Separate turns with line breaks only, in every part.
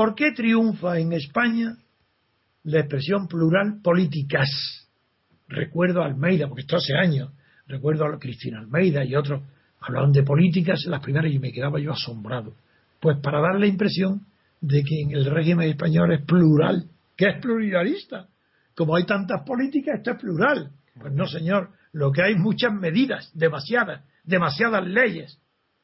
¿Por qué triunfa en España la expresión plural políticas? Recuerdo a Almeida, porque esto hace años, recuerdo a Cristina Almeida y otros hablaban de políticas las primeras y me quedaba yo asombrado. Pues para dar la impresión de que en el régimen español es plural, que es pluralista. Como hay tantas políticas, esto es plural. Pues no, señor, lo que hay muchas medidas, demasiadas, demasiadas leyes.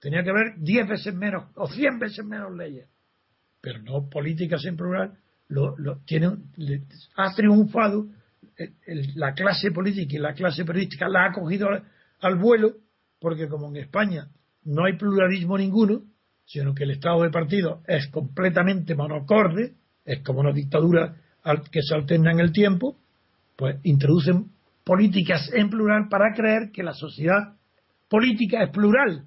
Tenía que haber diez veces menos o cien veces menos leyes pero no políticas en plural, lo, lo ha triunfado la clase política y la clase periodística la ha cogido al, vuelo, porque como en España no hay pluralismo ninguno, sino que el Estado de partido es completamente monocorde, es como una dictadura que se alterna en el tiempo, pues introducen políticas en plural para creer que la sociedad política es plural.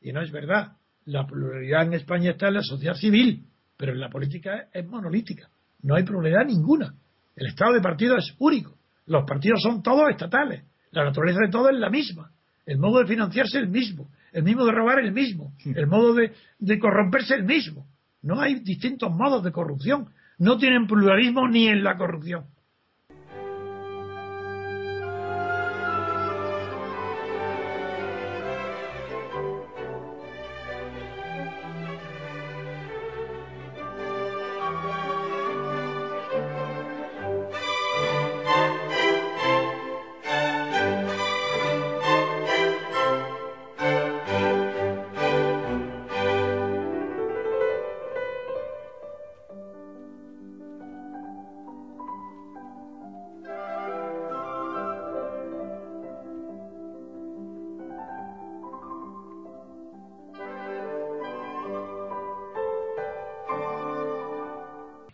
Y no es verdad. La pluralidad en España está en la sociedad civil, pero en la política es monolítica, no hay pluralidad ninguna. El estado de partido es único, los partidos son todos estatales, la naturaleza de todo es la misma, el modo de financiarse es el mismo, el mismo de robar es el mismo, el modo de, de corromperse es el mismo. No hay distintos modos de corrupción, no tienen pluralismo ni en la corrupción.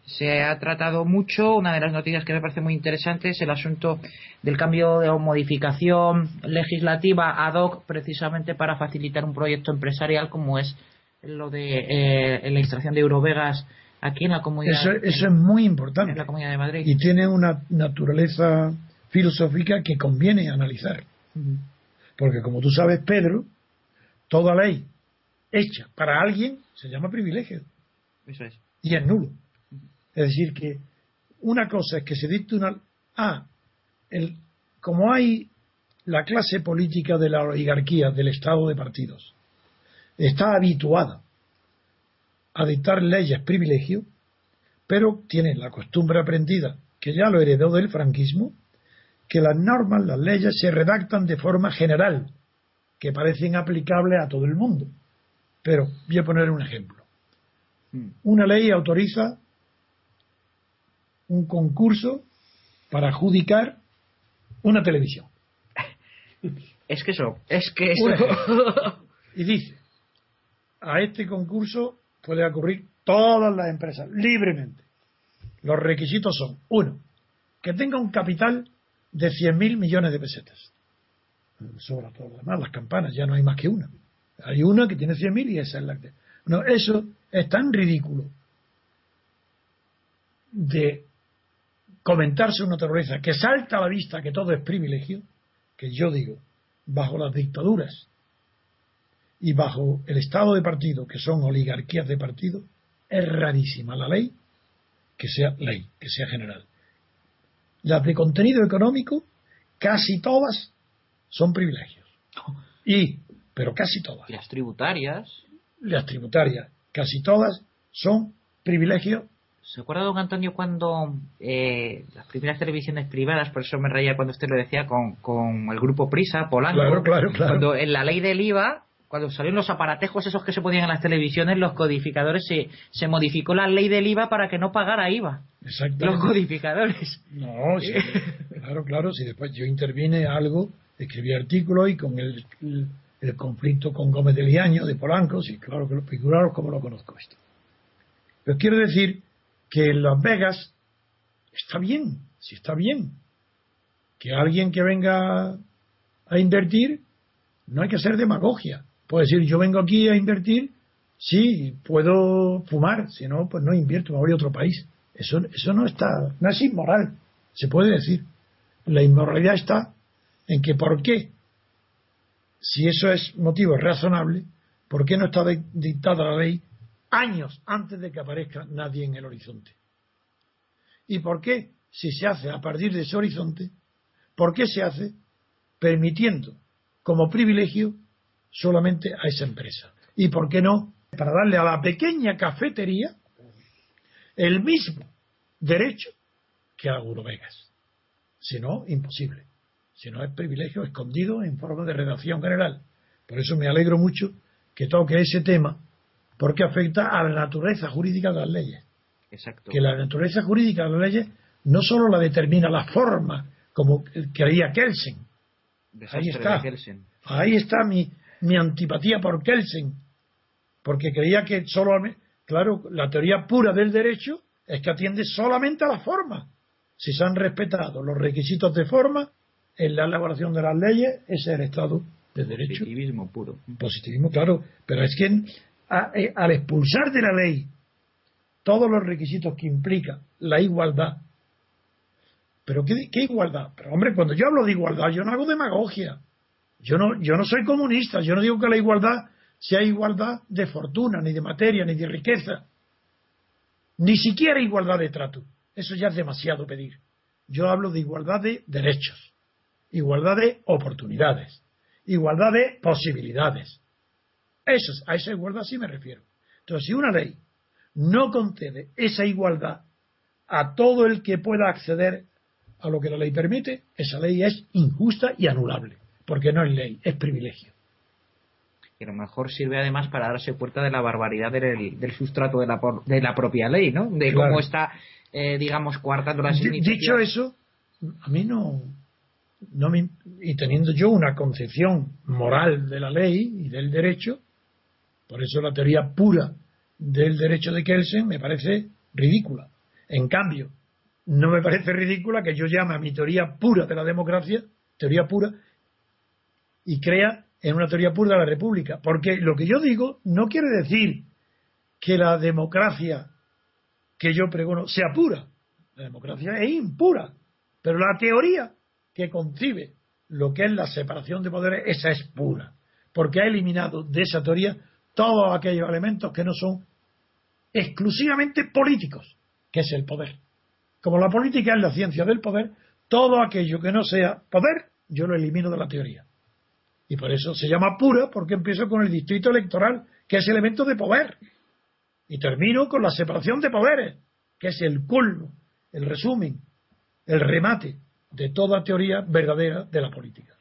Se ha tratado mucho. Una de las noticias que me parece muy interesante es el asunto del cambio de modificación legislativa ad hoc precisamente para facilitar un proyecto empresarial como es lo de eh, la extracción de Eurovegas aquí en la comunidad.
Eso, eso es muy importante.
En la comunidad de Madrid.
Y tiene una naturaleza filosófica que conviene analizar. Porque como tú sabes, Pedro, toda ley hecha para alguien se llama privilegio.
Eso es.
Y es nulo. Es decir, que una cosa es que se dicte una. Ah, el, como hay la clase política de la oligarquía, del Estado de partidos, está habituada a dictar leyes privilegio, pero tiene la costumbre aprendida, que ya lo heredó del franquismo, que las normas, las leyes se redactan de forma general, que parecen aplicables a todo el mundo. Pero voy a poner un ejemplo. Mm. Una ley autoriza un concurso para adjudicar una televisión.
Es que eso, es que eso.
Y dice, a este concurso puede ocurrir todas las empresas, libremente. Los requisitos son, uno, que tenga un capital de 100.000 millones de pesetas. Sobra todo lo demás, las campanas, ya no hay más que una. Hay una que tiene 100.000 y esa es la que... No, eso es tan ridículo de comentarse una terrorista que salta a la vista que todo es privilegio, que yo digo, bajo las dictaduras y bajo el estado de partido, que son oligarquías de partido, es rarísima la ley que sea ley, que sea general. Las de contenido económico, casi todas son privilegios. Y, pero casi todas.
Las tributarias.
Las tributarias, casi todas son privilegios
¿Se acuerda, don Antonio, cuando eh, las primeras televisiones privadas, por eso me reía cuando usted lo decía, con, con el grupo Prisa, Polanco,
claro, claro, claro.
cuando en la ley del IVA, cuando salieron los aparatejos esos que se ponían en las televisiones, los codificadores, se, se modificó la ley del IVA para que no pagara IVA.
Exacto.
Los codificadores.
No, sí, claro, claro, si después yo intervine algo, escribí artículos y con el, el, conflicto con Gómez de Liaño, de Polanco, sí, claro que lo figuraros como lo conozco esto. Pero quiero decir que en Las Vegas está bien, si está bien. Que alguien que venga a invertir, no hay que hacer demagogia. Puede decir, yo vengo aquí a invertir, sí, puedo fumar, si no, pues no invierto, me voy a otro país. Eso, eso no está, no es inmoral, se puede decir. La inmoralidad está en que por qué, si eso es motivo razonable, ¿por qué no está dictada la ley años antes de que aparezca nadie en el horizonte? ¿Y por qué, si se hace a partir de ese horizonte, por qué se hace permitiendo como privilegio solamente a esa empresa? ¿Y por qué no para darle a la pequeña cafetería el mismo derecho que a Eurovegas? Si no, imposible. Si no, es privilegio escondido en forma de redacción general. Por eso me alegro mucho que toque ese tema, porque afecta a la naturaleza jurídica de las leyes.
Exacto.
Que la naturaleza jurídica de las leyes no solo la determina la forma, como creía Kelsen. Ahí está. Ahí está mi, mi antipatía por Kelsen. Porque creía que solo. Claro, la teoría pura del derecho es que atiende solamente a la forma. Si se han respetado los requisitos de forma en la elaboración de las leyes, ese es el Estado de Derecho.
Positivismo puro.
Positivismo, claro. Pero es que eh, al expulsar de la ley todos los requisitos que implica la igualdad. ¿Pero qué, igualdad? Pero hombre, cuando yo hablo de igualdad, yo no hago demagogia. Yo no, yo no soy comunista, yo no digo que la igualdad sea igualdad de fortuna, ni de materia, ni de riqueza. Ni siquiera igualdad de trato. Eso ya es demasiado pedir. Yo hablo de igualdad de derechos, igualdad de oportunidades, igualdad de posibilidades. Eso, a esa igualdad sí me refiero. Entonces, si una ley no concede esa igualdad a todo el que pueda acceder a lo que la ley permite, esa ley es injusta y anulable, porque no es ley, es privilegio.
Y a lo mejor sirve además para darse cuenta de la barbaridad del, sustrato de la, de la propia ley, ¿no? De cómo está, eh, digamos, coartando las
iniciativas. Dicho eso, a mí no, no me, y teniendo yo una concepción moral de la ley y del derecho, por eso la teoría pura del derecho de Kelsen me parece ridícula. En cambio, no me parece ridícula que yo llame a mi teoría pura de la democracia, teoría pura, y crea en una teoría pura de la república. Porque lo que yo digo no quiere decir que la democracia que yo pregono sea pura. La democracia es impura. Pero la teoría que concibe lo que es la separación de poderes, esa es pura. Porque ha eliminado de esa teoría todos aquellos elementos que no son exclusivamente políticos, que es el poder. Como la política es la ciencia del poder, todo aquello que no sea poder, yo lo elimino de la teoría. Y por eso se llama pura, porque empiezo con el distrito electoral, que es elemento de poder. Y termino con la separación de poderes, que es el culmo, el resumen, el remate de toda teoría verdadera de la política.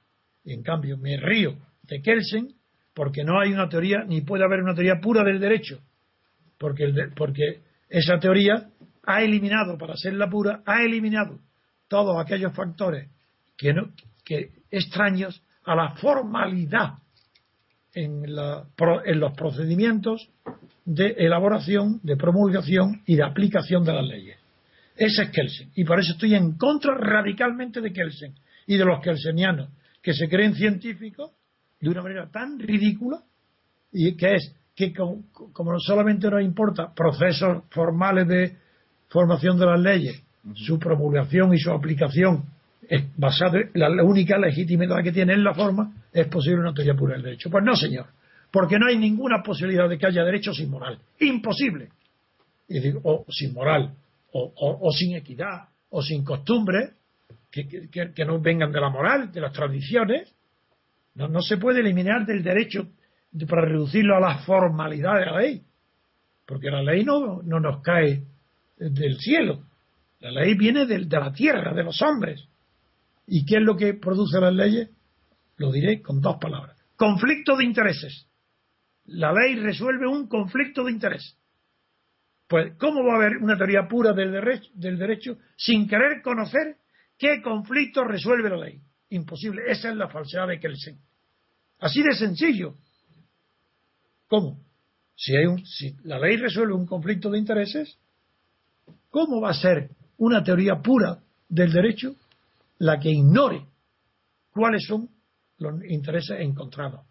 Y en cambio me río de Kelsen porque no hay una teoría, ni puede haber una teoría pura del derecho, porque, porque esa teoría ha eliminado, para ser la pura, ha eliminado todos aquellos factores que, no, que extraños a la formalidad en, la, en los procedimientos de elaboración, de promulgación y de aplicación de las leyes. Ese es Kelsen. Y por eso estoy en contra radicalmente de Kelsen y de los kelsenianos que se creen científicos de una manera tan ridícula y que es que como, solamente nos importa procesos formales de formación de las leyes, su promulgación y su aplicación es basada la, la única legitimidad que tiene en la forma, es posible una teoría pura del derecho. Pues no, señor, porque no hay ninguna posibilidad de que haya derecho sin moral. Imposible. o sin moral, o, sin equidad, o sin costumbre, que, que, no vengan de la moral, de las tradiciones. No, no se puede eliminar del derecho para reducirlo a la formalidad de la ley. Porque la ley no, no nos cae del cielo. La ley viene de, de la tierra, de los hombres. ¿Y qué es lo que produce las leyes? Lo diré con dos palabras. Conflicto de intereses. La ley resuelve un conflicto de interés. Pues, ¿cómo va a haber una teoría pura del derecho, del derecho sin querer conocer qué conflicto resuelve la ley? Imposible. Esa es la falsedad de Kelsen. Así de sencillo. ¿Cómo? Si, hay un, si la ley resuelve un conflicto de intereses, ¿cómo va a ser una teoría pura del derecho la que ignore cuáles son los intereses encontrados?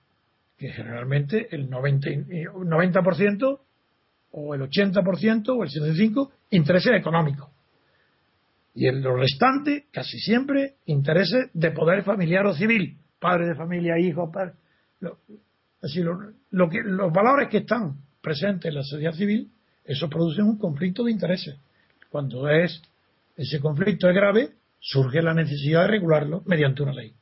Que generalmente el 90%, 90% o el 80% o el 75% intereses económicos. Y en lo restante, casi siempre, intereses de poder familiar o civil, padre de familia, hijos, padre, así lo, que, los valores que están presentes en la sociedad civil, eso produce un conflicto de intereses. Cuando es ese conflicto es grave, surge la necesidad de regularlo mediante una ley.